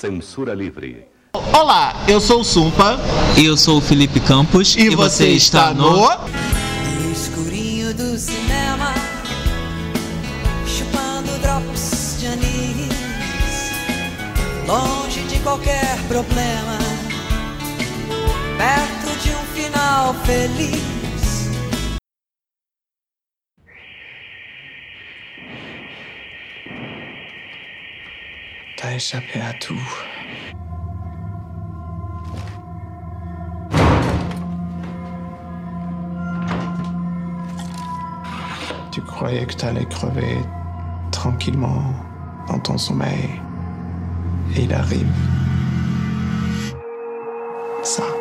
Censura Livre. Olá, eu sou o Sumpa. E eu sou o Felipe Campos. E, você, está no... No escurinho do cinema, chupando drops de anis, longe de qualquer problema, perto de um final feliz. À tout. Tu croyais que t'allais crever tranquillement dans ton sommeil. Et il arrive. Ça.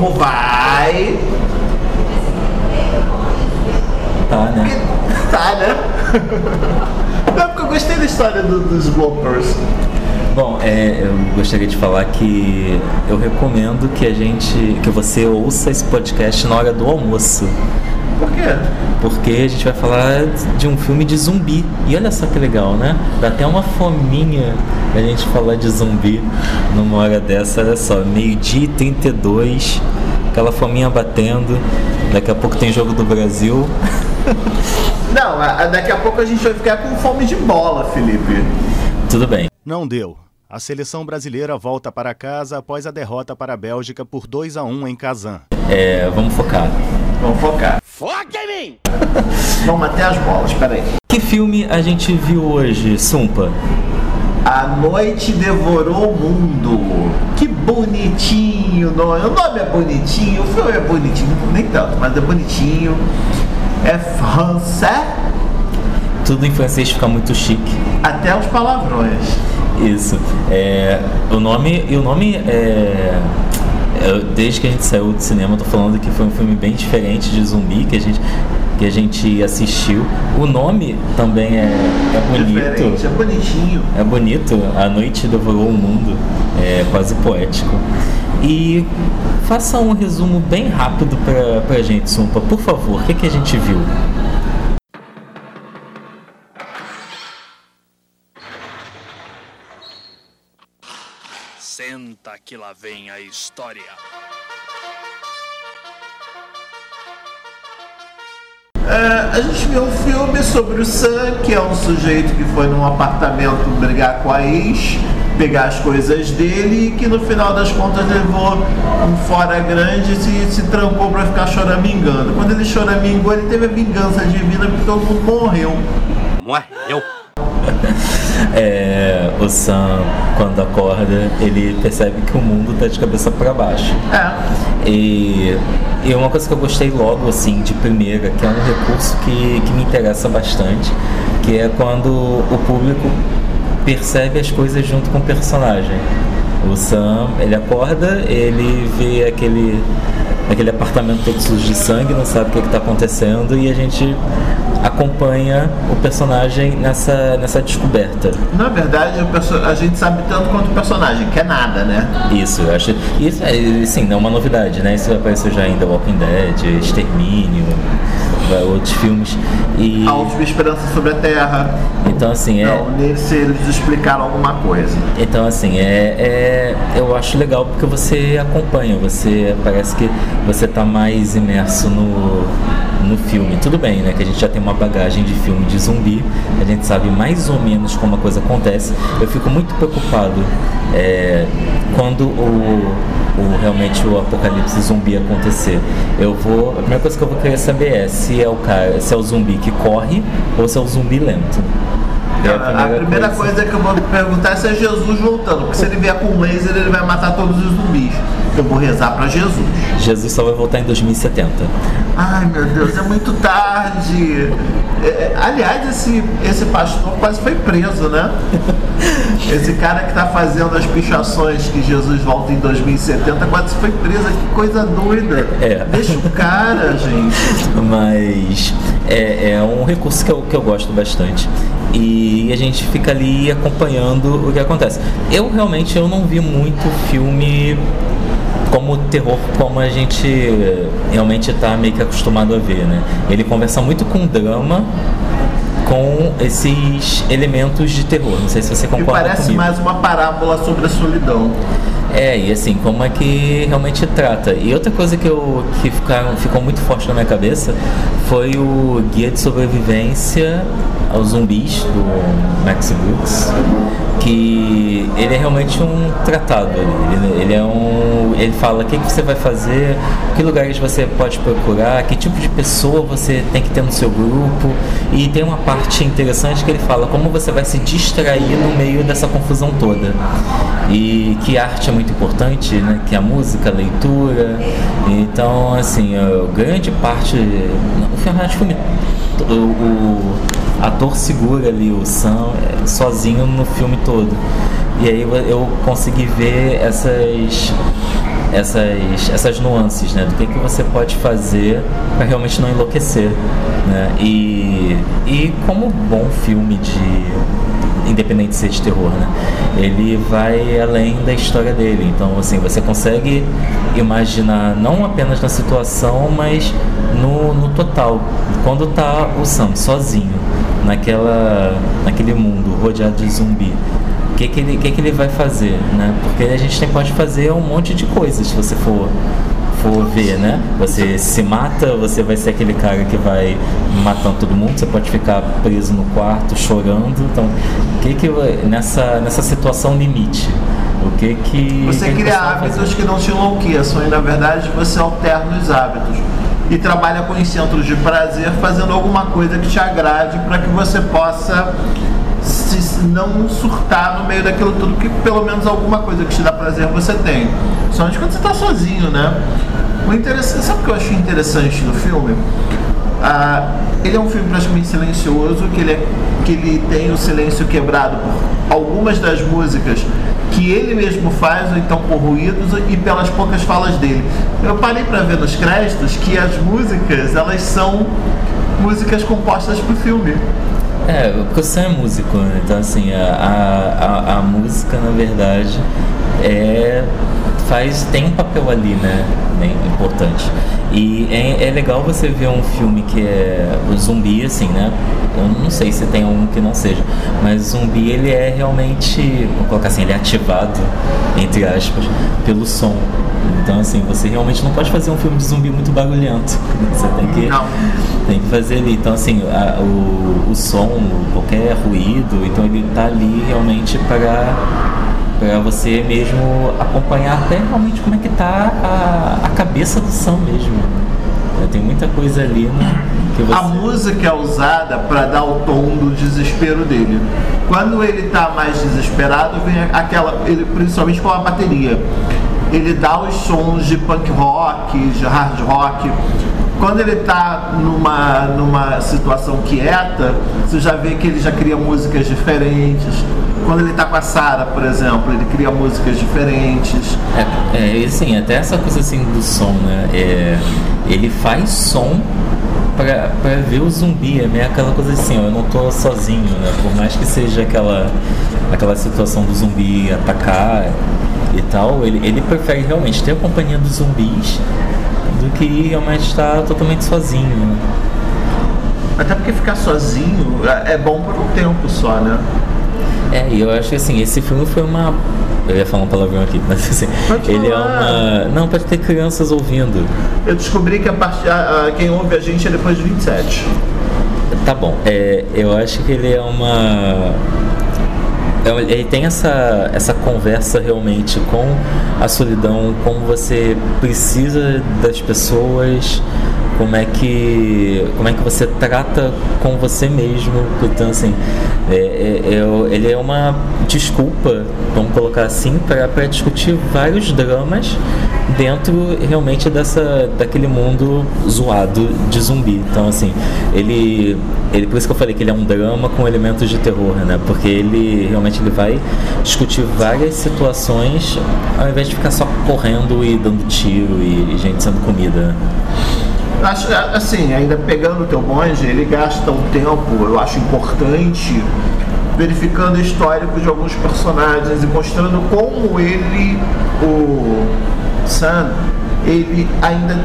Como vai? Tá, né? Tá, né? Não, porque eu gostei da história do- dos bloopers. Bom, é, eu gostaria de falar que eu recomendo que a gente, que você ouça esse podcast na hora do almoço, Por quê? porque a gente vai falar de um filme de zumbi. E olha só que legal, né? Dá até uma fominha a gente falar de zumbi numa hora dessa. Olha só, meio-dia e 32, aquela fominha batendo. Daqui a pouco tem jogo do Brasil. Não, a- a- daqui a pouco a gente vai ficar com fome de bola, Felipe. Tudo bem. Não deu. A seleção brasileira volta para casa após a derrota para a Bélgica por 2 a 1 em Kazan. É, vamos focar. Vamos focar. Foca em mim! Vamos até as bolas, peraí. Que filme a gente viu hoje, Sumpa? A noite devorou o mundo. Que bonitinho o nome. O nome é bonitinho, o filme é bonitinho, nem tanto, mas é bonitinho. É francês, Tudo em francês fica muito chique. até os palavrões. Isso. É, o nome, e o nome é, é, desde que a gente saiu do cinema, eu tô falando que foi um filme bem diferente de zumbi que a gente que a gente assistiu. O nome também é, é Diferente, bonito. é bonitinho. É bonito. A noite devorou o mundo. É quase poético. E faça um resumo bem rápido pra, pra gente, Sumpa. Por favor, o que, que a gente viu? Senta que lá vem a história. É, a gente viu um filme sobre o Sam, que é um sujeito que foi num apartamento brigar com a ex, pegar as coisas dele e que no final das contas levou um fora grande e se, se trancou pra ficar choramingando. Quando ele choramingou, ele teve a vingança divina porque todo mundo morreu. Morreu. É, o Sam, quando acorda, ele percebe que o mundo tá de cabeça para baixo. É. E, e uma coisa que eu gostei logo, assim, de primeira, que é um recurso que, que me interessa bastante, que é quando o público percebe as coisas junto com o personagem. O Sam, ele acorda, ele vê aquele, aquele apartamento todo sujo de sangue, não sabe o que está acontecendo e a gente acompanha o personagem nessa, nessa descoberta. Na verdade, a gente sabe tanto quanto o personagem, que é nada, né? Isso, eu acho. Isso é, sim, não é uma novidade, né? Isso apareceu já em The Walking Dead, Extermínio, outros filmes. E. A última esperança sobre a Terra. Então, assim, é. Não, nesse eles explicaram alguma coisa. Então, assim, é, é, eu acho legal porque você acompanha, você parece que você tá mais imerso no, no filme. Tudo bem, né? Que a gente já tem uma bagagem de filme de zumbi, a gente sabe mais ou menos como a coisa acontece. Eu fico muito preocupado é, quando o, o realmente o apocalipse zumbi acontecer. Eu vou. A primeira coisa que eu vou querer saber é se é o cara, se é o zumbi que corre ou se é o zumbi lento. É a primeira coisa que eu vou perguntar é se é Jesus voltando, porque se ele vier com um laser, ele vai matar todos os zumbis. Eu vou rezar para Jesus. Jesus só vai voltar em 2070. Ai meu Deus, é muito tarde. É, aliás, esse, esse pastor quase foi preso, né? Esse cara que tá fazendo as pichações que Jesus volta em 2070 quase foi preso. Que coisa doida. É. Deixa o cara, gente. Mas é, é um recurso que eu, que eu gosto bastante. E a gente fica ali acompanhando o que acontece. Eu realmente eu não vi muito filme como terror como a gente realmente está meio que acostumado a ver, né? Ele conversa muito com drama, com esses elementos de terror. Não sei se você E concorda parece comigo. mais uma parábola sobre a solidão. É, e assim, como é que realmente trata. E outra coisa que, eu, que ficaram, ficou muito forte na minha cabeça foi o Guia de Sobrevivência aos Zumbis, do Max Brooks, que ele é realmente um tratado. Ele, ele é um. Ele fala o que, que você vai fazer, que lugares você pode procurar, que tipo de pessoa você tem que ter no seu grupo. E tem uma parte interessante que ele fala como você vai se distrair no meio dessa confusão toda. E que arte é muito importante, né? Que a música, a leitura. Então, assim, grande parte. O o filme- o, o ator segura ali o Sam é, sozinho no filme todo. E aí eu- consegui ver essas essas, essas nuances, né? Do que, que você pode fazer para realmente não enlouquecer, né? E, e como bom filme de independente de ser de terror, né? Ele vai além da história dele. Então, assim, você consegue imaginar não apenas na situação, mas no, no total. Quando tá o Sam sozinho naquela naquele mundo rodeado de zumbi, o que, que, ele, que, que ele vai fazer, né? Porque a gente pode fazer um monte de coisas se você for, for ver, né? Você se mata, você vai ser aquele cara que vai matando todo mundo, você pode ficar preso no quarto chorando. Então, o que que nessa, nessa situação limite? O que que. Você que cria hábitos que não te enlouqueçam e na verdade você alterna os hábitos. E trabalha com os centros de prazer fazendo alguma coisa que te agrade para que você possa se, não surtar no meio daquilo tudo, que pelo menos alguma coisa que te dá prazer você tem. Somente quando você está sozinho, né? O interessante, sabe o que eu achei interessante do filme? Ah, ele é um filme praticamente silencioso, que ele, é, que ele tem o silêncio quebrado por algumas das músicas que ele mesmo faz, ou então por ruídos e pelas poucas falas dele. Eu parei para ver nos créditos que as músicas, elas são músicas compostas pro filme. É, porque o Sam é músico, né? Então, assim, a, a, a música, na verdade, é, faz, tem um papel ali, né? Bem importante. E é, é legal você ver um filme que é o zumbi, assim, né? Eu não sei se tem um que não seja, mas o zumbi, ele é realmente, vou colocar assim, ele é ativado, entre aspas, pelo som. Então, assim, você realmente não pode fazer um filme de zumbi muito barulhento. Você tem que Não. tem que fazer ali. Então, assim, a- o, o som, qualquer ruído, então ele tá ali realmente para para você mesmo acompanhar até realmente como é que tá a, a cabeça do Sam mesmo. É, Tem muita coisa ali né, que você... A música é usada para dar o tom do desespero dele. Quando ele tá mais desesperado, vem aquela, ele, principalmente com a bateria. Ele dá os sons de punk rock, de hard rock. Quando ele tá numa, numa situação quieta, você já vê que ele já cria músicas diferentes. Quando ele tá com a Sarah, por exemplo, ele cria músicas diferentes. É, é, assim, até essa coisa assim do som, né? É, ele faz som pra, pra ver o zumbi, é meio aquela coisa assim, ó, eu não tô sozinho, né? Por mais que seja aquela, aquela situação do zumbi atacar e tal, ele, ele prefere realmente ter a companhia dos zumbis do que realmente estar totalmente sozinho. né? Até porque ficar sozinho é bom por um tempo só, né? É, e eu acho que assim, esse filme foi uma. Eu ia falar um palavrão aqui, mas assim, Pode ele é falar. uma. Não, pode ter crianças ouvindo. Eu descobri que a part... a- a- quem ouve a gente é depois de 27. Tá bom, é, eu acho que ele é uma. é, ele tem essa, essa conversa realmente com a solidão, como você precisa das pessoas, como é que como é que você trata com você mesmo então assim é, é, ele é uma desculpa vamos colocar assim para discutir vários dramas dentro realmente dessa daquele mundo zoado de zumbi. Então assim ele ele por isso que eu falei que ele é um drama com elementos de terror né? Porque ele realmente ele vai discutir várias situações ao invés de ficar só correndo e dando tiro e, e gente sendo comida Acho, assim, ainda pegando o teu bonde, ele gasta um tempo, eu acho importante, verificando o histórico de alguns personagens e mostrando como ele, o Sam, ele ainda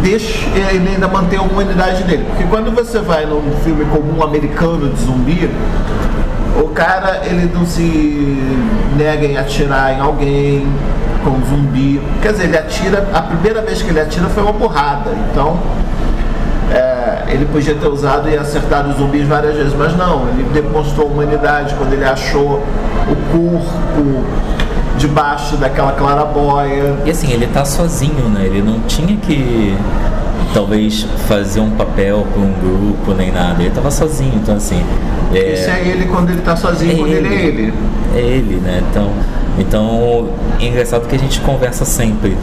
deixa, ele ainda mantém a humanidade dele. Porque quando você vai num filme comum americano de zumbi, o cara ele não se nega em atirar em alguém com zumbi. Quer dizer, ele atira, a primeira vez que ele atira foi uma porrada. Então é, ele podia ter usado e acertado os zumbis várias vezes, mas não, ele demonstrou humanidade quando ele achou o corpo debaixo daquela clarabóia. E assim, ele tá sozinho, né? Ele não tinha que talvez fazer um papel com um grupo nem nada. Ele tava sozinho, então assim. É... Esse é ele quando ele tá sozinho, é quando ele, ele é ele. É ele, né? Então, então é engraçado que a gente conversa sempre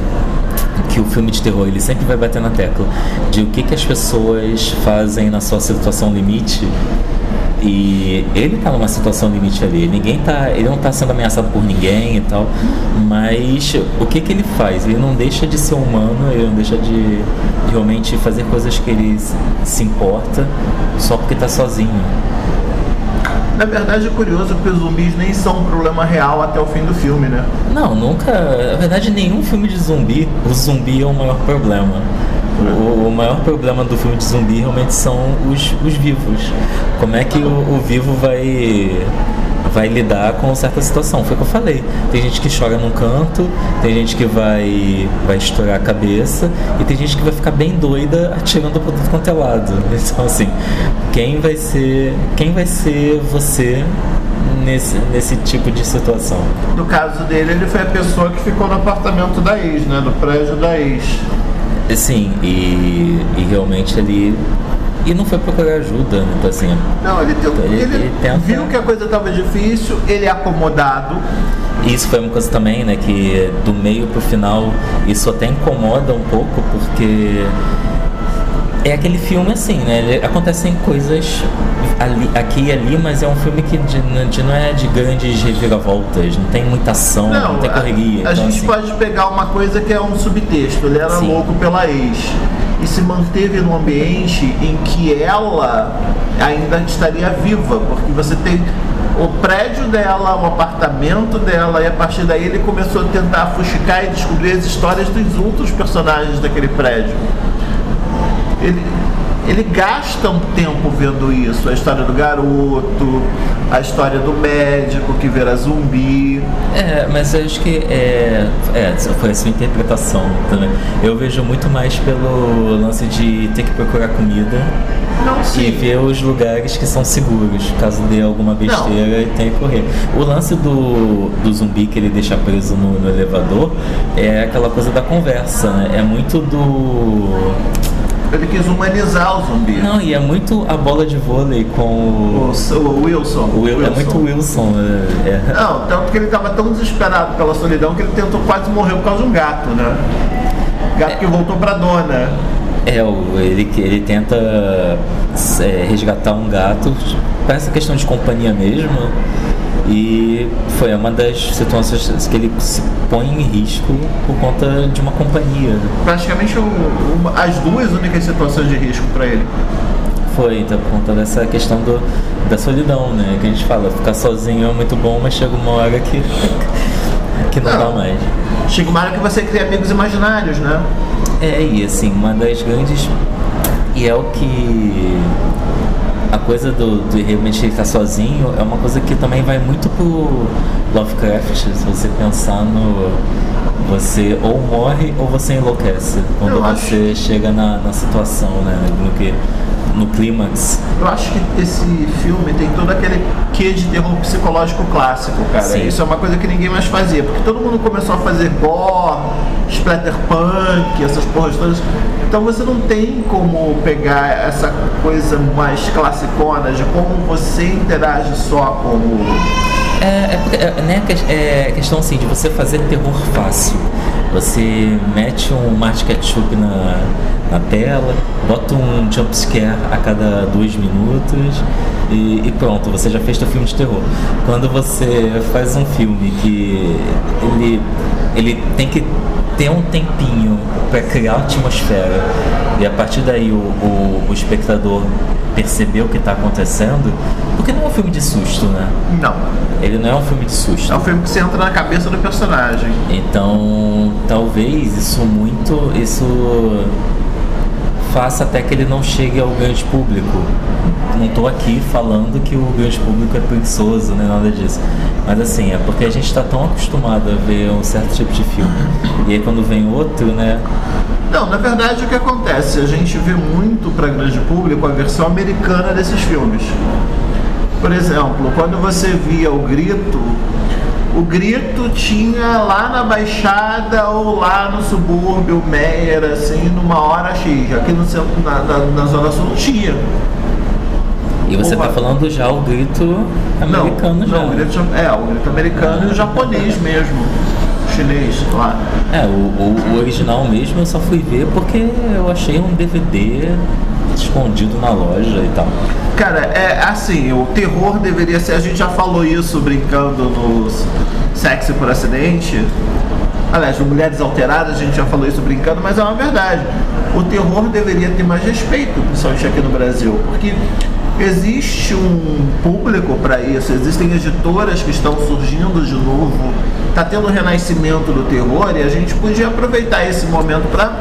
que o filme de terror ele sempre vai bater na tecla de o que, que as pessoas fazem na sua situação limite e ele tá numa situação limite ali. Ninguém tá, ele não tá sendo ameaçado por ninguém e tal, mas o que que ele faz? Ele não deixa de ser humano, ele não deixa de realmente fazer coisas que ele se importa só porque tá sozinho. Na verdade é curioso que os zumbis nem são um problema real até o fim do filme, né? Não, nunca. Na verdade, nenhum filme de zumbi, o zumbi é o maior problema. O, o, maior problema do filme de zumbi realmente são os, os vivos. Como é que o, o vivo vai vai lidar com certa situação. Foi o que eu falei. Tem gente que chora num canto, tem gente que vai, vai estourar a cabeça e tem gente que vai ficar bem doida atirando para tudo quanto é lado. Então assim, quem vai ser, quem vai ser você nesse, nesse tipo de situação? No caso dele, ele foi a pessoa que ficou no apartamento da ex, né? No prédio da ex. Sim, e, e realmente ele e não foi procurar ajuda, né? então assim. Não, ele, tentou, ele, ele, ele tenta... viu que a coisa estava difícil, ele é acomodado. Isso foi uma coisa também, né, que do meio pro final isso até incomoda um pouco, porque é aquele filme assim, né? Acontecem coisas ali, aqui e ali, mas é um filme que de, de, não é de grandes reviravoltas, não tem muita ação, não, não tem correria. A, a então, gente assim... pode pegar uma coisa que é um subtexto, ele era Sim. louco pela ex e se manteve num ambiente em que ela ainda estaria viva, porque você tem o prédio dela, o apartamento dela, e a partir daí ele começou a tentar fuxicar e descobrir as histórias dos outros personagens daquele prédio. Ele, ele gasta um tempo vendo isso, a história do garoto, a história do médico que vira zumbi. É, mas eu acho que é, é foi a sua interpretação também. Eu vejo muito mais pelo lance de ter que procurar comida Não, e ver os lugares que são seguros, caso dê alguma besteira e tenha que correr. O lance do, do zumbi que ele deixa preso no, no elevador é aquela coisa da conversa, né? É muito do ele quis humanizar o zumbi. Não, e é muito a bola de vôlei com o. O, o Wilson. O Wilson. É muito Wilson. É, é. Não, tanto que ele estava tão desesperado pela solidão que ele tentou quase morrer por causa de um gato, né? Gato é. que voltou pra dona. É, ele, ele tenta é, resgatar um gato para essa questão de companhia mesmo. E foi uma das situações que ele se põe em risco por conta de uma companhia. Praticamente as duas únicas situações de risco para ele. Foi, então, por conta dessa questão do, da solidão, né? Que a gente fala, ficar sozinho é muito bom, mas chega uma hora que, que não, não dá mais. Chega uma hora que você cria amigos imaginários, né? É, e assim, uma das grandes. E é o que a coisa do, do realmente estar sozinho é uma coisa que também vai muito pro Lovecraft, se você pensar no. Você ou morre ou você enlouquece quando você chega na, na situação, né? No que no clímax. Eu acho que esse filme tem todo aquele quê de terror psicológico clássico, cara. Sim. Isso é uma coisa que ninguém mais fazia, porque todo mundo começou a fazer gore, splatterpunk, essas porras todas. Então você não tem como pegar essa coisa mais classicona de como você interage só com o É, é, é, né, é questão assim de você fazer terror fácil. Você mete um mate ketchup na, na tela, bota um jump scare a cada dois minutos e, e pronto, você já fez seu filme de terror. Quando você faz um filme que ele, ele tem que ter um tempinho para criar atmosfera e a partir daí o, o, o espectador perceber o que está acontecendo, porque não é um filme de susto, né? Não. Ele não é um filme de susto. É um filme que você entra na cabeça do personagem. Então, talvez isso muito, isso faça até que ele não chegue ao grande público. Não estou aqui falando que o grande público é preguiçoso, nem nada disso. Mas assim, é porque a gente está tão acostumado a ver um certo tipo de filme. E aí quando vem outro, né? Não, na verdade o que acontece? A gente vê muito para grande público a versão americana desses filmes. Por exemplo, quando você via o grito, o grito tinha lá na Baixada ou lá no subúrbio, Meyer, assim, numa hora X. Aqui no centro, na, na, na Zona Sul não tinha. E você está falando já o grito americano não, já. Não, o grito, é, o grito americano e o japonês mesmo. Chinês, lá. É, o, o, o original mesmo eu só fui ver porque eu achei um DVD escondido na loja e tal. Cara, é assim, o terror deveria ser. A gente já falou isso brincando nos Sexy por Acidente. Aliás, Mulheres Alteradas a gente já falou isso brincando, mas é uma verdade. O terror deveria ter mais respeito, principalmente aqui no Brasil, porque existe um público para isso, existem editoras que estão surgindo de novo, tá tendo um renascimento do terror e a gente podia aproveitar esse momento para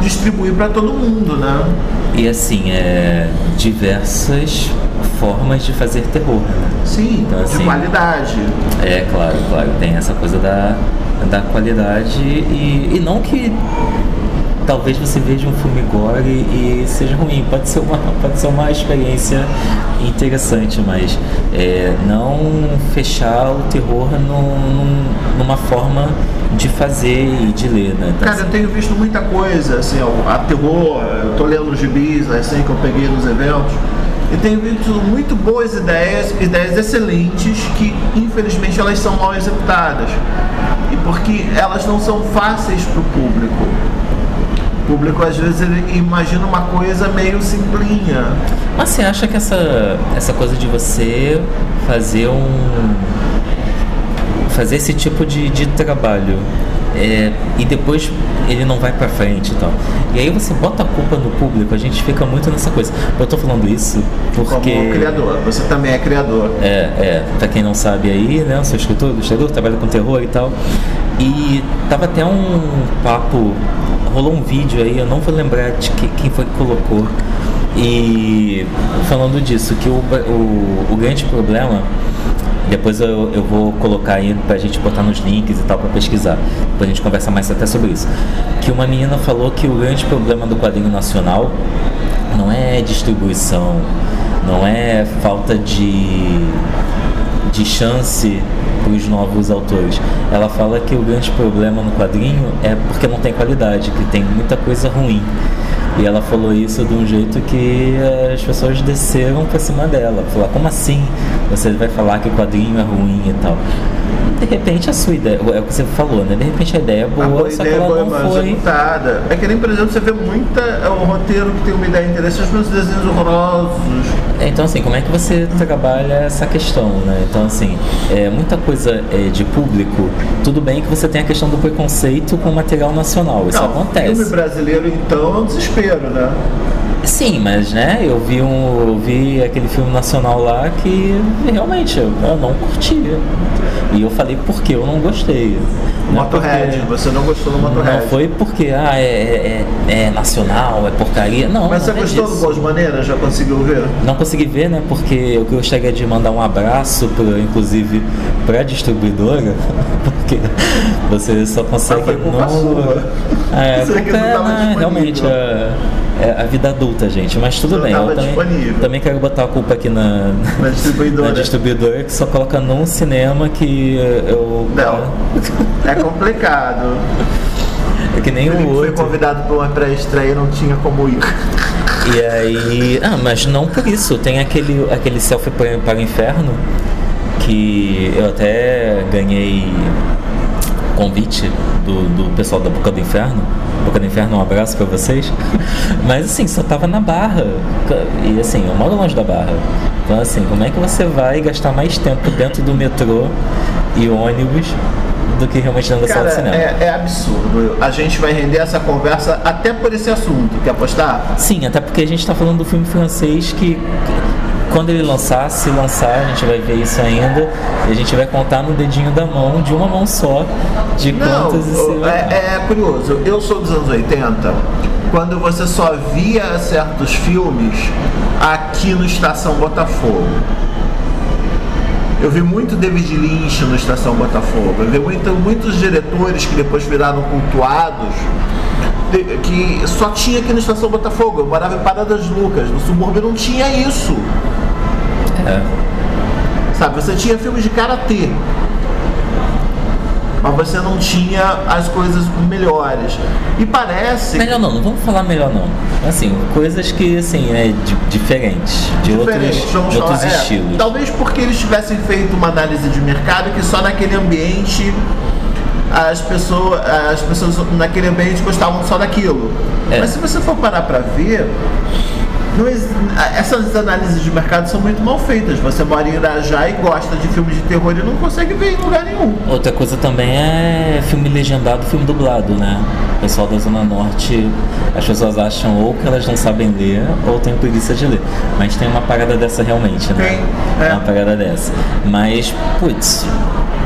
distribuir para todo mundo, né? E assim, é diversas formas de fazer terror. né? Sim, Então, de assim, qualidade. É, claro, claro, tem essa coisa da, da qualidade e, e não que talvez você veja um filme gore e, seja ruim, pode ser uma, pode ser uma experiência interessante, mas é, não fechar o terror num- num- numa forma de fazer e de ler, né? Então, Cara, eu tenho visto muita coisa, assim, ó, a terror, eu tô lendo os gibis, assim, que eu peguei nos eventos, e tenho visto muito boas ideias, ideias excelentes, que infelizmente elas são mal executadas. E porque elas não são fáceis público. O público às vezes ele imagina uma coisa meio simplinha. Mas você acha que essa, essa coisa de você fazer um. fazer esse tipo de, de trabalho é, e depois ele não vai pra frente e tal. E aí você bota a culpa no público, a gente fica muito nessa coisa. Eu tô falando isso porque. Como criador, você também é criador. É, é, pra quem não sabe aí, né, eu sou escritor, ilustrador, trabalho com terror e tal. E tava até um papo, rolou um vídeo aí, eu não vou lembrar de que- quem foi que colocou. E falando disso, que o, o, o grande problema, depois eu, eu vou colocar aí pra gente botar nos links e tal pra pesquisar. Depois a gente conversa mais até sobre isso. Que uma menina falou que o grande problema do quadrinho nacional não é distribuição, não é falta de, de chance os novos autores. Ela fala que o grande problema no quadrinho é porque não tem qualidade, que tem muita coisa ruim. E ela falou isso de um jeito que as pessoas desceram pra cima dela. Falar, como assim? Você vai falar que o quadrinho é ruim e tal. De repente a sua ideia, é o que você falou, né? De repente a ideia é A boa, boa só que ideia ela foi não foi. executada. É que nem, por exemplo, você vê muita. É um roteiro que tem uma ideia interessante, mas desenhos horrorosos. É, Então, assim, como é que você trabalha essa questão, né? Então, assim, é, muita coisa é, de público, tudo bem que você tem a questão do preconceito com o material nacional, isso Não, acontece. Filme brasileiro, então, é um desespero, né? Sim, mas, né, eu vi, um, eu vi aquele filme nacional lá que realmente eu, eu não curti. E eu falei por que eu não gostei. É Motorhead, porque- você não gostou do Motorhead. Não foi porque, ah, é, é, é nacional, é porcaria. Não, Mas você não é gostou do disso. Boas Maneiras? Já conseguiu ver? Não consegui ver, né? Porque eu gostaria de mandar um abraço, pra, inclusive, pra distribuidora, porque você só consegue Mas foi culpa no. sua. É, Você não é, né, realmente. É, é a vida adulta, gente. Mas tudo Não bem. Eu também, também quero botar a culpa aqui na, Na distribuidora. na distribuidora que só coloca num cinema que eu. Não. É complicado. É que nem o foi outro. convidado para uma pré-estreia não tinha como ir. E aí. Ah, mas não por isso. Tem aquele, aquele selfie para, para o inferno que eu até ganhei convite do, do pessoal da Boca do Inferno. Boca do Inferno, um abraço pra vocês. Mas assim, só tava na barra. E assim, eu moro longe da barra. Então assim, como é que você vai gastar mais tempo dentro do metrô e ônibus do que realmente dentro da sala Cara, de cinema? é, é absurdo. A gente vai render essa conversa até por esse assunto. Quer apostar? Sim, até porque a gente tá falando do filme francês que quando ele lançar, se lançar, a gente vai ver isso ainda, e a gente vai contar no dedinho da mão, de uma mão só, de Não, dar. é, é curioso. Eu sou dos anos 80, quando você só via certos filmes aqui no Estação Botafogo. Eu vi muito David Lynch no Estação Botafogo. Eu vi muito, muitos diretores que depois viraram cultuados que só tinha aqui no Estação Botafogo. Eu morava em Paradas Lucas, no subúrbio não tinha isso. É. Sabe, você tinha filmes de karatê. Mas você não tinha as coisas melhores. E parece Melhor não, não vamos falar melhor não. Assim, coisas que assim, é di- diferentes, de diferente, outros, vamos de outros falar. É, estilos. talvez porque eles tivessem feito uma análise de mercado que só naquele ambiente as pessoas, as pessoas naquele ambiente gostavam só daquilo. É. Mas se você for parar pra ver, essas análises de mercado são muito mal feitas. Você mora em Irajá e gosta de filmes de terror e não consegue ver em lugar nenhum. Outra coisa também é filme legendado, filme dublado, né? O pessoal da Zona Norte, as pessoas acham ou que elas não sabem ler ou tem preguiça de ler. Mas tem uma parada dessa realmente, né? Tem, é. Uma parada dessa. Mas, putz,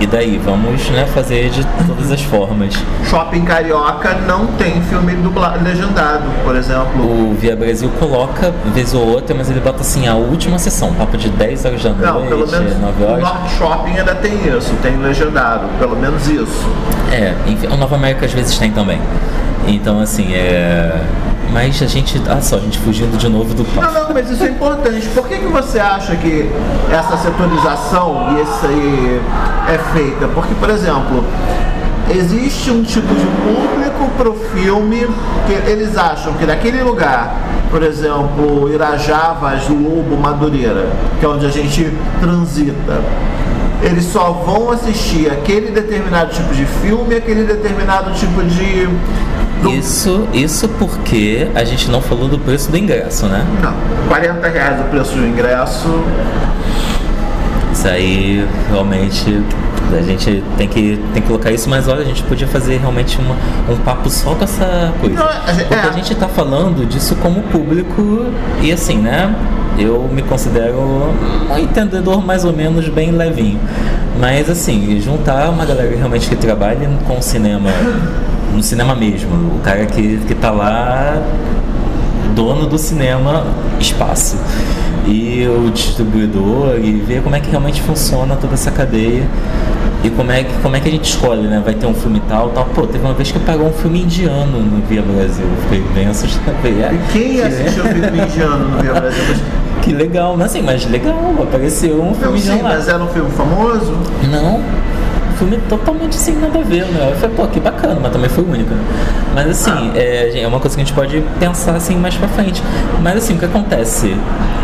e daí? Vamos né, fazer de todas as formas. Shopping Carioca não tem filme dubla- legendado, por exemplo. O Via Brasil coloca, vez ou outra, mas ele bota assim, a última sessão, papo de 10 horas da noite, Não, pelo menos 9 o horas. Norte Shopping ainda tem isso, tem legendado, pelo menos isso. É, enfim, o Nova América às vezes tem também. Então, assim, é. Mas a gente. Ah, só, a gente fugindo de novo do Não, não, mas isso é importante. Por que, que você acha que essa setorização e aí é feita? Porque, por exemplo, existe um tipo de público pro filme que eles acham que naquele lugar, por exemplo, do Lobo, Madureira, que é onde a gente transita, eles só vão assistir aquele determinado tipo de filme, aquele determinado tipo de. Isso, isso porque a gente não falou do preço do ingresso, né? Não, 40 reais o preço do ingresso. Isso aí realmente a gente tem que, tem que colocar isso, mas olha, a gente podia fazer realmente uma, um papo só com essa coisa. Não, gente- Porque é. a gente tá falando disso como público e assim, né? Eu me considero um entendedor mais ou menos bem levinho. Mas assim, juntar uma galera realmente que trabalha com cinema, no cinema mesmo, o cara que, que tá lá dono do cinema espaço. E o distribuidor e ver como é que realmente funciona toda essa cadeia. E como é que como é que a gente escolhe né? Vai ter um filme tal tal. Pô teve uma vez que pagou um filme indiano no Via Brasil. Eu fiquei bem assustado. Falei, "Ah, E quem que assistiu o filme indiano no Rio Brasil? Que legal mas assim mas legal apareceu um filme Não, sim, indiano lá. mas era um filme famoso. não. Filme totalmente sem nada a ver, né? Eu falei, pô, que bacana, mas também foi único? Mas assim, é, é uma coisa que a gente pode pensar assim mais pra frente. Mas assim, o que acontece?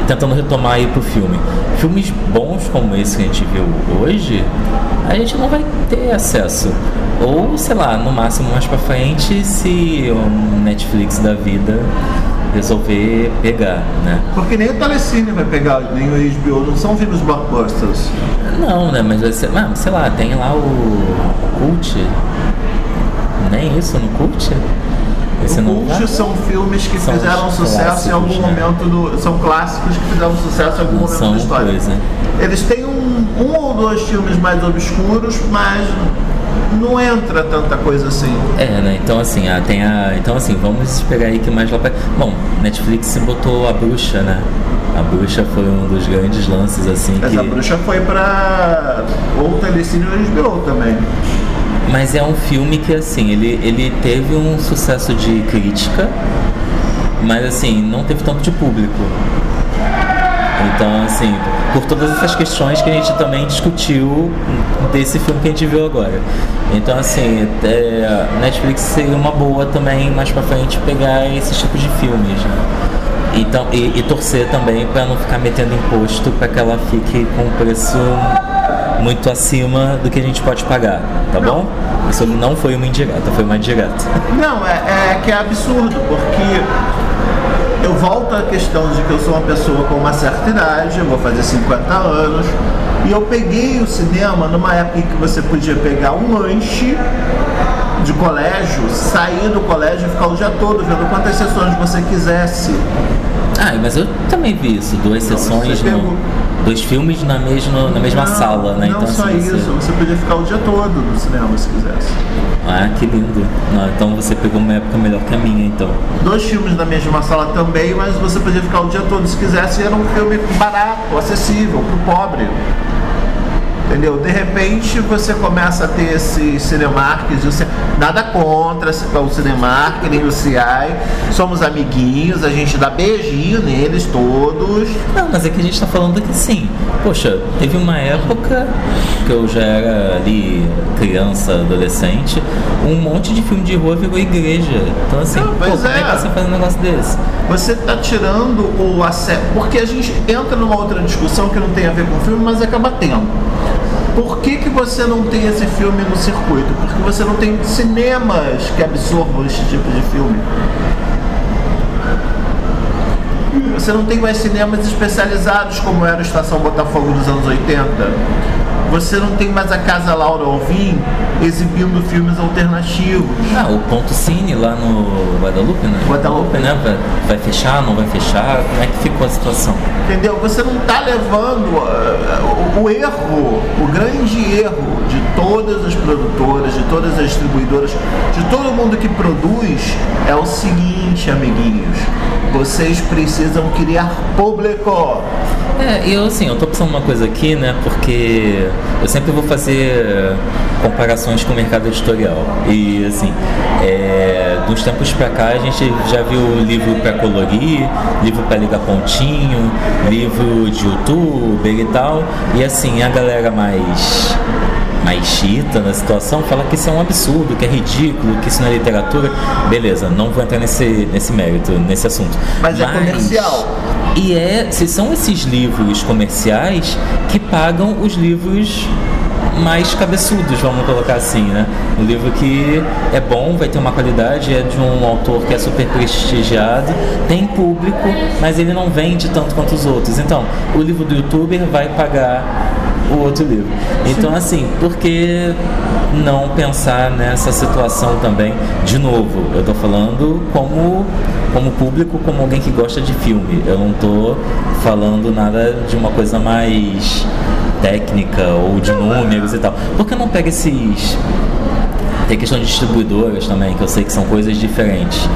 Tentando retomar aí pro filme. Filmes bons como esse que a gente viu hoje, a gente não vai ter acesso. Ou, sei lá, no máximo mais pra frente, se um Netflix da vida resolver pegar, né? Porque nem o Telecine vai pegar, nem o HBO, não são filmes blockbusters. Não, né? Mas vai ser. Ah, sei lá, tem lá o Cult. Nem isso no Cult? Esse o Cult são filmes que São fizeram sucesso em algum né? momento do. São clássicos que fizeram sucesso em algum Não momento da história. coisa. Eles têm um, um ou dois filmes mais obscuros, mas não entra tanta coisa assim. É, né? Então assim, ah, tem a. Então assim, vamos esperar aí que mais lá pra. Bom, Netflix botou a bruxa, né? A bruxa foi um dos grandes lances assim Essa que. bruxa foi pra. ou Telecine ou HBO também. Mas é um filme que assim, ele, ele teve um sucesso de crítica, mas assim, não teve tanto de público. Então, assim, por todas essas questões que a gente também discutiu desse filme que a gente viu agora. Então, assim, é, Netflix seria uma boa também mais pra frente pegar esses tipos de filmes, né? Então, e, e torcer também para não ficar metendo imposto para que ela fique com um preço muito acima do que a gente pode pagar, tá bom? Isso não foi uma indireta, foi uma direta. Não, é, é que é absurdo, porque eu volto à questão de que eu sou uma pessoa com uma certa idade, eu vou fazer 50 anos, e eu peguei o cinema numa época em que você podia pegar um lanche de colégio, sair do colégio e ficar o dia todo vendo quantas sessões você quisesse. Ah, mas eu também vi isso, duas sessões, no, dois filmes na mesma, na mesma Não, sala, né? Não então, só assim, isso, você- você podia ficar o dia todo no cinema se quisesse. Ah, que lindo. Não, então você pegou uma época melhor que a minha, então. Dois filmes na mesma sala também, mas você podia ficar o dia todo se quisesse. E era um filme barato, acessível, pro pobre. Entendeu? De repente você começa a ter esses cinemarques, nada contra o Cinemark, nem o CI. Somos amiguinhos, a gente dá beijinho neles todos. Não, mas é que a gente tá falando que sim. Poxa, teve uma época que eu já era ali criança, adolescente, um monte de filme de rua virou igreja. Então assim, Não, pô, como é é. que você faz um negócio desse? Você está tirando o acesso. Porque a gente entra numa outra discussão que não tem a ver com o filme, mas acaba tendo. Por que, que você não tem esse filme no circuito? Porque você não tem cinemas que absorvam esse tipo de filme. Você não tem mais cinemas especializados como era a Estação Botafogo dos anos 80. Você não tem mais a Casa Laura Alvim exibindo filmes alternativos. Ah, o ponto cine lá no Guadalupe, né? Guadalupe. né? Vai, vai fechar, não vai fechar? Como é que ficou a situação? Entendeu? Você não está levando uh, o, o erro, o grande erro de todas as produtoras, de todas as distribuidoras, de todo mundo que produz é o seguinte, amiguinhos. Vocês precisam criar público. É, eu assim, eu tô pensando uma coisa aqui, né? Porque eu sempre vou fazer comparações com o mercado editorial. E assim, é, dos tempos pra cá a gente já viu livro pra colorir, livro pra ligar pontinho, livro de youtuber e tal. E assim, a galera mais mais chita na situação fala que isso é um absurdo, que é ridículo, que isso não é literatura. Beleza, não vou entrar nesse, nesse mérito, nesse assunto. Mas é comercial. E é, se são esses livros comerciais que pagam os livros mais cabeçudos, vamos colocar assim, né? Um livro que é bom, vai ter uma qualidade, é de um autor que é super prestigiado, tem público, mas ele não vende tanto quanto os outros. Então, o livro do youtuber vai pagar o outro livro. Então, assim, por que não pensar nessa situação também? De novo, eu tô falando como, como público, como alguém que gosta de filme. Eu não tô falando nada de uma coisa mais técnica ou de números e tal. Por que não pega esses. Tem questão de distribuidoras também, que eu sei que são coisas diferentes.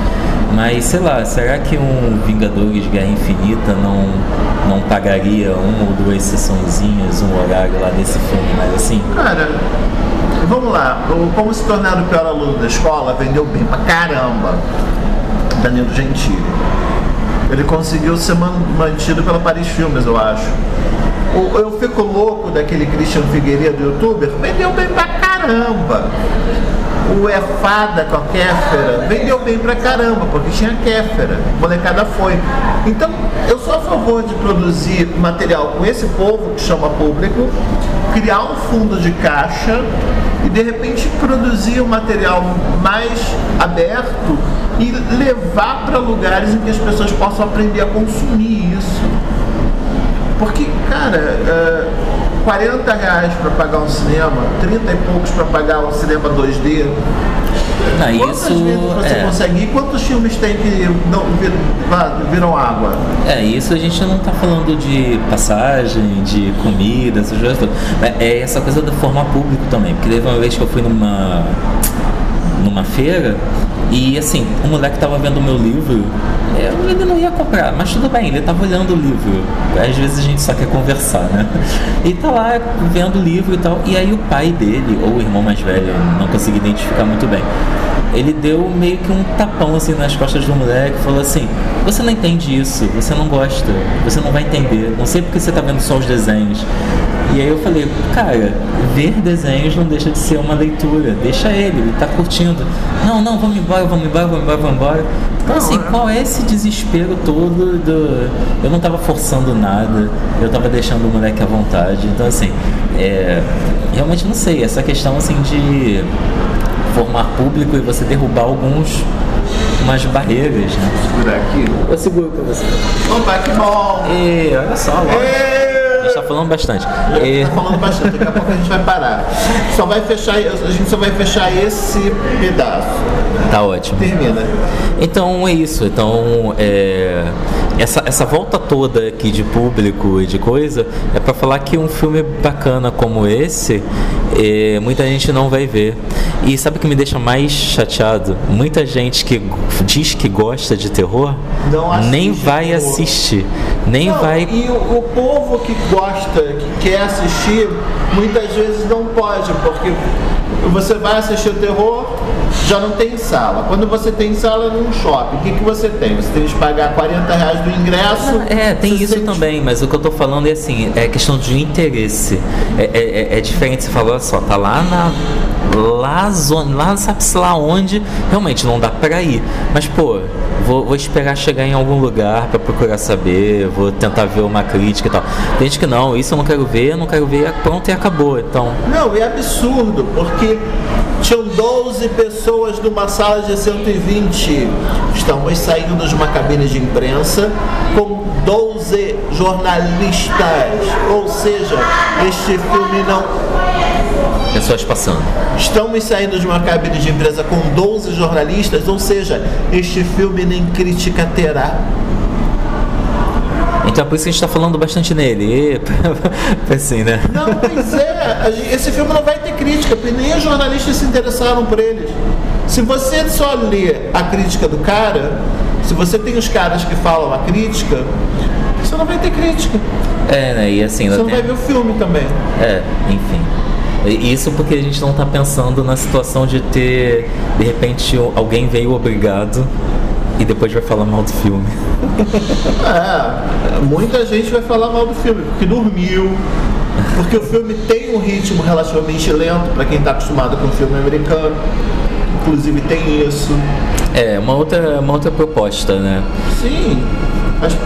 Mas sei lá, será que um Vingadores Guerra Infinita não, não pagaria uma ou duas sessõezinhas, um horário lá desse filme, mas assim? Cara, vamos lá. Como se tornar o pior aluno da escola vendeu bem pra caramba. Danilo Gentili. Ele conseguiu ser man- mantido pela Paris Filmes, eu acho. O- eu fico louco daquele Christian Figueiredo, youtuber, vendeu bem pra caramba. O É Fada com a Kéfera vendeu bem pra caramba, porque tinha Kéfera. Molecada foi. Então, eu sou a favor de produzir material com esse povo que chama público, criar um fundo de caixa e de repente produzir um material mais aberto e levar para lugares em que as pessoas possam aprender a consumir isso. Porque, cara, é, 40 reais para pagar um cinema, 30 e poucos para pagar um cinema 2D. Não, Quantas isso vezes você é, consegue ir? Quantos filmes tem que não vir- viram água? é, isso a gente não tá falando de passagem, de comida, essas coisas todas. É, essa coisa do formar público também. Porque teve uma vez que eu fui numa numa feira e assim, o moleque tava vendo o meu livro, eu, ele não ia comprar, mas tudo bem, ele tava olhando o livro. Às vezes a gente só quer conversar, né? E tá lá vendo o livro e tal. E aí o pai dele, ou o irmão mais velho, não consegui identificar muito bem, ele deu meio que um tapão assim nas costas do moleque, falou assim: "Você não entende isso, você não gosta, você não vai entender. Não sei porque você tá vendo só os desenhos". E aí eu falei: "Cara, ver desenhos não deixa de ser uma leitura. Deixa ele, ele tá curtindo. Não, não, vamos embora, vamos embora, vamos embora, vamos embora". Então assim, qual é esse desespero todo do eu não tava forçando nada, eu tava deixando o moleque à vontade. Então assim, é, realmente não sei, essa questão assim de formar público e você derrubar alguns umas barreiras, né? Segura aqui. Eu seguro pra você. Opa, que bom! E olha só, logo. Falando bastante. E, Tá falando bastante, daqui a pouco a gente vai parar. Só vai fechar, a gente só vai fechar esse pedaço. Tá ótimo. Termina. Então é isso. Então é, essa, essa volta toda aqui de público e de coisa é para falar que um filme bacana como esse é, muita gente não vai ver. E sabe o que me deixa mais chateado? Muita gente que diz que gosta de terror nem vai terror. assistir, nem Não, vai. E o, o povo que gosta, que quer assistir, muitas vezes não pode, porque você vai assistir o terror, já não tem sala. Quando você tem sala num shopping, o que, que você tem? Você tem que pagar 40 reais do ingresso. É, tem você isso sente- também, mas o que eu tô falando é assim, é questão de interesse. É, é, é- é diferente, você falou, só, tá lá na. Lá, lá sabe-se lá onde, realmente não dá pra ir. Mas, pô, vou, vou esperar chegar em algum lugar pra procurar saber, vou tentar ver uma crítica e tal. Tem gente que não, isso eu não quero ver, não quero ver, pronto e acabou. Então, Não, é absurdo, porque tinham 12 pessoas numa sala de 120. Estamos saindo de uma cabine de imprensa com 12 jornalistas. Ou seja, este filme não. Pessoas passando. Estamos saindo de uma cabine de imprensa com 12 jornalistas, ou seja, este filme nem crítica terá. Então é por isso que a gente tá falando bastante nele. E, assim, né? Não, pois é. Esse filme não vai ter crítica, porque nem os jornalistas se interessaram por eles. Se você só lê a crítica do cara, se você tem os caras que falam a crítica, você não vai ter crítica. É, né? E assim, Você não tem- vai ver o filme também. É, enfim. Isso porque a gente não está pensando na situação de ter, de repente, alguém veio obrigado e depois vai falar mal do filme. É, muita gente vai falar mal do filme, porque dormiu, porque o filme tem um ritmo relativamente lento para quem está acostumado com o filme americano. Inclusive tem isso. É, uma outra, uma outra proposta, né? Sim. Mas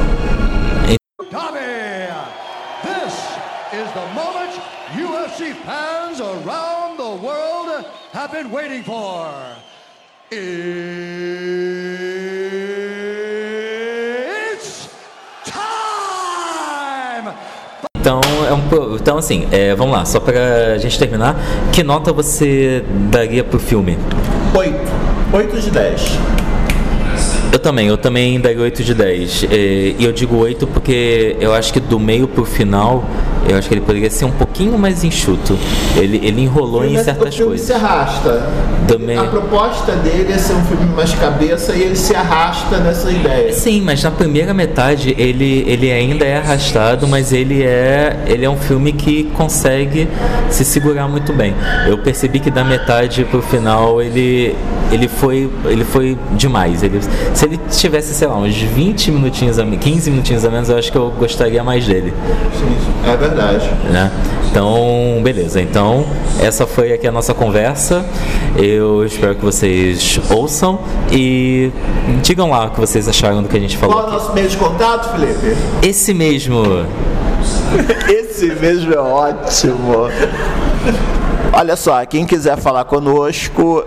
been waiting for. It's time! Então, é um, então assim, é, vamos lá, só pra gente terminar, que nota você daria pro filme? 8. 8 de 10. Eu também, eu também daria 8 de 10. É, E eu digo 8 porque eu acho que do meio pro final, eu acho que ele poderia ser um pouquinho mais enxuto. Ele, ele enrolou em o certas filme coisas. se arrasta. Também. A proposta dele é ser um filme mais cabeça e ele se arrasta nessa ideia. Sim, mas na primeira metade ele, ele ainda é arrastado, mas ele é ele é um filme que consegue se segurar muito bem. Eu percebi que da metade pro final ele ele foi ele foi demais. Ele, se ele tivesse, sei lá, uns 20 minutinhos a me- 15 minutinhos a menos, eu acho que eu gostaria mais dele, Sim, é verdade. Né? Então, beleza. Então, essa foi aqui a nossa conversa. Eu espero que vocês ouçam e digam lá o que vocês acharam do que a gente falou. Qual é o nosso meio de contato, Felipe? Esse mesmo. Esse mesmo é ótimo. Olha só, quem quiser falar conosco,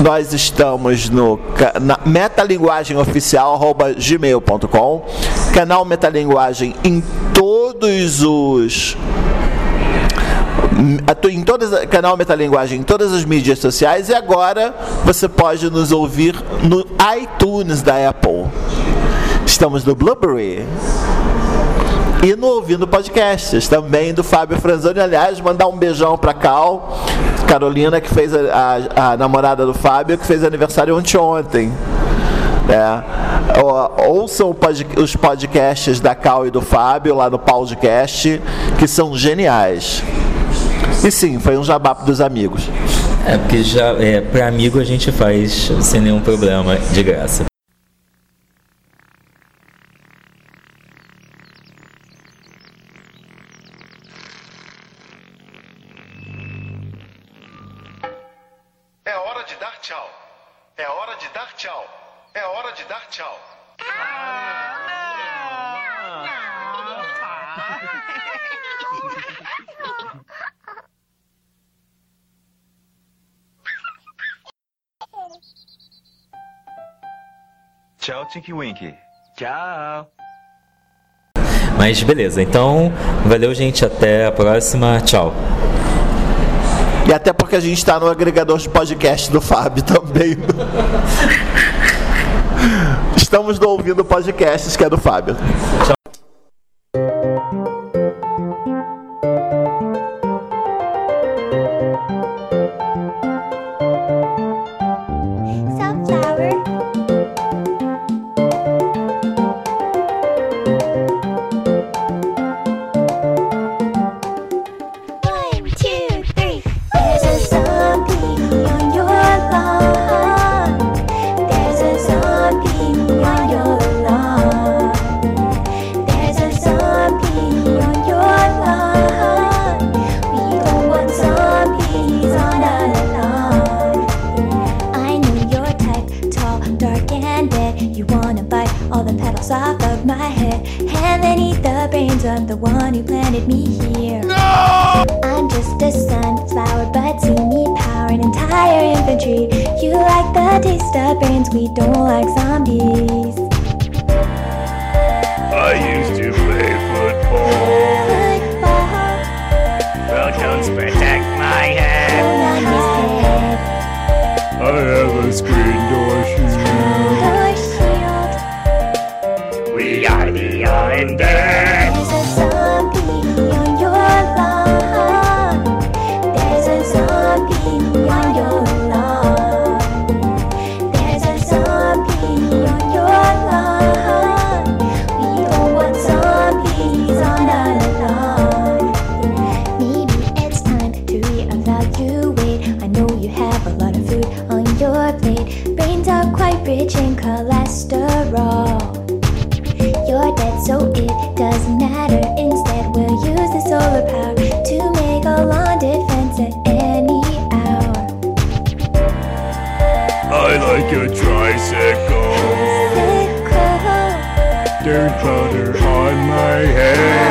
nós estamos no na metalinguagemoficial@gmail.com, canal Metalinguagem em todos os em todas canal Metalinguagem em todas as mídias sociais e agora você pode nos ouvir no iTunes da Apple. Estamos no Blueberry e no Ouvindo Podcasts, também do Fábio Franzoni. Aliás, mandar um beijão pra Cal, Carolina, que fez a, a- a namorada do Fábio, que fez aniversário ontem. É. Né? Ouçam os podcasts da Cal e do Fábio lá no podcast, que são geniais. E sim, foi um jabá dos amigos. É, porque já é, para amigo a gente faz sem nenhum problema, de graça. Tchau, Tinky Wink. Tchau. Mas beleza, então valeu, gente. Até a próxima. Tchau. E até porque a gente está no agregador de podcast do Fábio também. Estamos ouvindo podcasts que é do Fábio. Tchau. gangsta brains, we don't like zombies. I used to play football. football. Well, don't protect my head. I have a scream. bicycle. Dirt butter on my head.